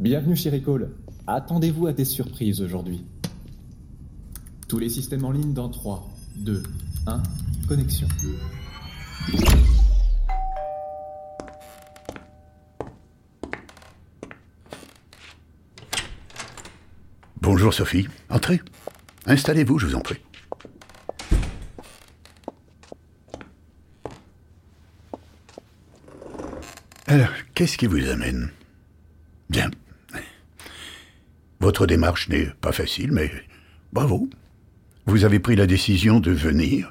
Bienvenue chez Recall. Attendez-vous à des surprises aujourd'hui. Tous les systèmes en ligne dans 3, 2, 1, connexion. Bonjour Sophie, entrez. Installez-vous, je vous en prie. Alors, qu'est-ce qui vous amène? Bien. Votre démarche n'est pas facile, mais bravo. Vous avez pris la décision de venir,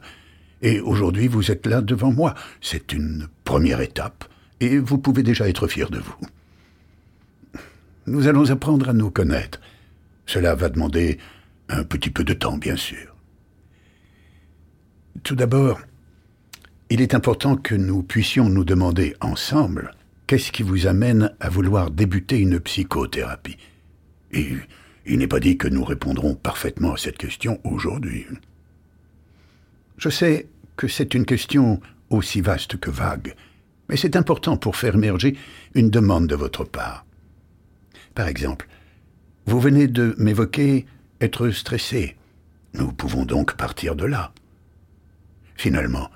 et aujourd'hui vous êtes là devant moi. C'est une première étape, et vous pouvez déjà être fier de vous. Nous allons apprendre à nous connaître. Cela va demander un petit peu de temps, bien sûr. Tout d'abord, il est important que nous puissions nous demander ensemble qu'est-ce qui vous amène à vouloir débuter une psychothérapie. Et il n'est pas dit que nous répondrons parfaitement à cette question aujourd'hui. Je sais que c'est une question aussi vaste que vague, mais c'est important pour faire émerger une demande de votre part. Par exemple, vous venez de m'évoquer être stressé. Nous pouvons donc partir de là. Finalement,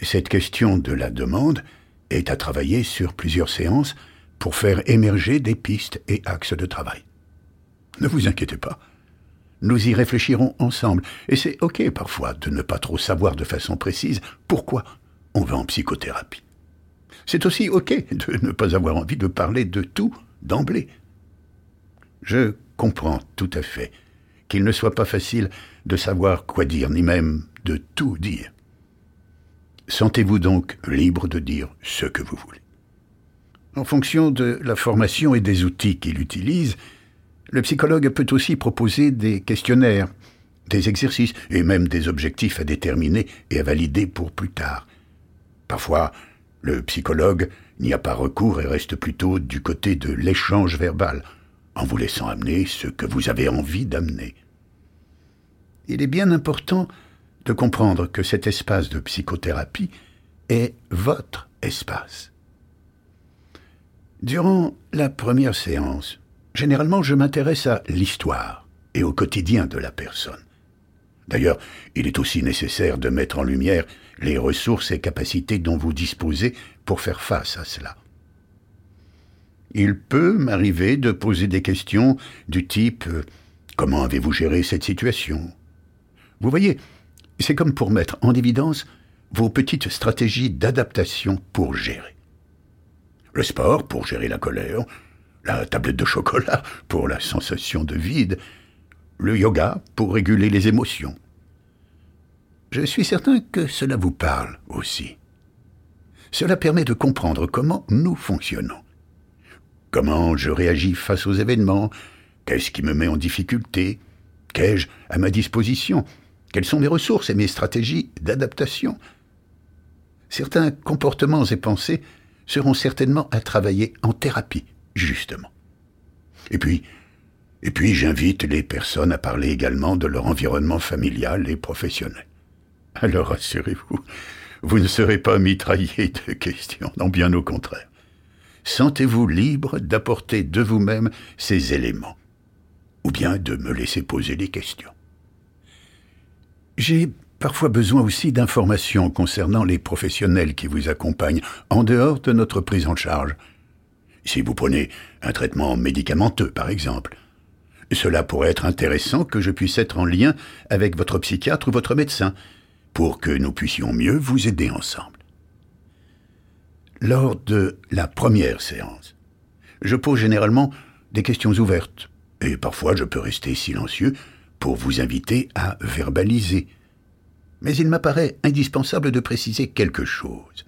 cette question de la demande est à travailler sur plusieurs séances pour faire émerger des pistes et axes de travail. Ne vous inquiétez pas. Nous y réfléchirons ensemble, et c'est OK parfois de ne pas trop savoir de façon précise pourquoi on va en psychothérapie. C'est aussi OK de ne pas avoir envie de parler de tout d'emblée. Je comprends tout à fait qu'il ne soit pas facile de savoir quoi dire, ni même de tout dire. Sentez-vous donc libre de dire ce que vous voulez. En fonction de la formation et des outils qu'il utilise, le psychologue peut aussi proposer des questionnaires, des exercices et même des objectifs à déterminer et à valider pour plus tard. Parfois, le psychologue n'y a pas recours et reste plutôt du côté de l'échange verbal, en vous laissant amener ce que vous avez envie d'amener. Il est bien important de comprendre que cet espace de psychothérapie est votre espace. Durant la première séance, généralement je m'intéresse à l'histoire et au quotidien de la personne. D'ailleurs, il est aussi nécessaire de mettre en lumière les ressources et capacités dont vous disposez pour faire face à cela. Il peut m'arriver de poser des questions du type ⁇ Comment avez-vous géré cette situation ?⁇ Vous voyez, c'est comme pour mettre en évidence vos petites stratégies d'adaptation pour gérer. Le sport pour gérer la colère, la tablette de chocolat pour la sensation de vide, le yoga pour réguler les émotions. Je suis certain que cela vous parle aussi. Cela permet de comprendre comment nous fonctionnons. Comment je réagis face aux événements Qu'est-ce qui me met en difficulté Qu'ai-je à ma disposition quelles sont mes ressources et mes stratégies d'adaptation Certains comportements et pensées seront certainement à travailler en thérapie, justement. Et puis, et puis j'invite les personnes à parler également de leur environnement familial et professionnel. Alors rassurez-vous, vous ne serez pas mitraillé de questions, non bien au contraire. Sentez-vous libre d'apporter de vous-même ces éléments, ou bien de me laisser poser des questions. J'ai parfois besoin aussi d'informations concernant les professionnels qui vous accompagnent en dehors de notre prise en charge. Si vous prenez un traitement médicamenteux, par exemple, cela pourrait être intéressant que je puisse être en lien avec votre psychiatre ou votre médecin, pour que nous puissions mieux vous aider ensemble. Lors de la première séance, je pose généralement des questions ouvertes, et parfois je peux rester silencieux pour vous inviter à verbaliser. Mais il m'apparaît indispensable de préciser quelque chose.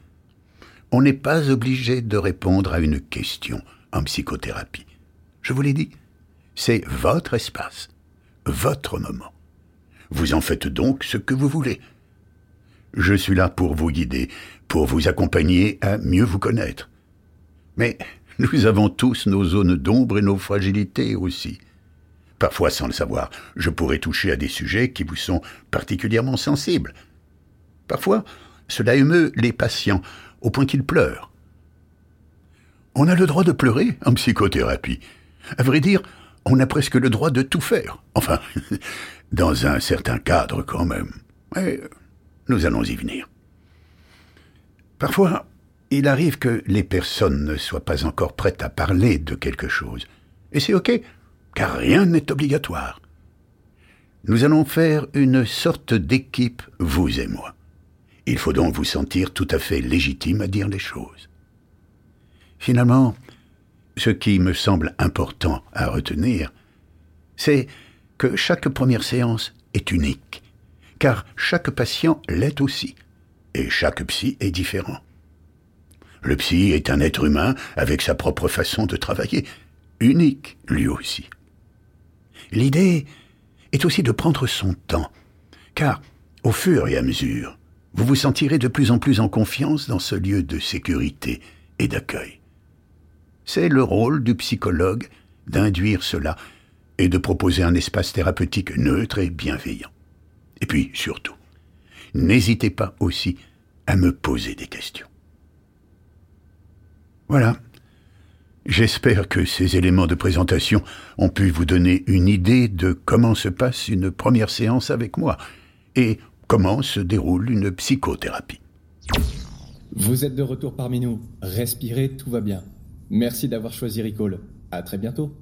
On n'est pas obligé de répondre à une question en psychothérapie. Je vous l'ai dit, c'est votre espace, votre moment. Vous en faites donc ce que vous voulez. Je suis là pour vous guider, pour vous accompagner à mieux vous connaître. Mais nous avons tous nos zones d'ombre et nos fragilités aussi. Parfois, sans le savoir, je pourrais toucher à des sujets qui vous sont particulièrement sensibles. Parfois, cela émeut les patients au point qu'ils pleurent. On a le droit de pleurer en psychothérapie. À vrai dire, on a presque le droit de tout faire. Enfin, dans un certain cadre quand même. Mais nous allons y venir. Parfois, il arrive que les personnes ne soient pas encore prêtes à parler de quelque chose. Et c'est OK, car rien n'est obligatoire. Nous allons faire une sorte d'équipe, vous et moi. Il faut donc vous sentir tout à fait légitime à dire les choses. Finalement, ce qui me semble important à retenir, c'est que chaque première séance est unique, car chaque patient l'est aussi, et chaque psy est différent. Le psy est un être humain avec sa propre façon de travailler, unique lui aussi. L'idée est aussi de prendre son temps, car au fur et à mesure, vous vous sentirez de plus en plus en confiance dans ce lieu de sécurité et d'accueil. C'est le rôle du psychologue d'induire cela et de proposer un espace thérapeutique neutre et bienveillant. Et puis, surtout, n'hésitez pas aussi à me poser des questions. Voilà. J'espère que ces éléments de présentation ont pu vous donner une idée de comment se passe une première séance avec moi et comment se déroule une psychothérapie. Vous êtes de retour parmi nous. Respirez, tout va bien. Merci d'avoir choisi Recall. À très bientôt.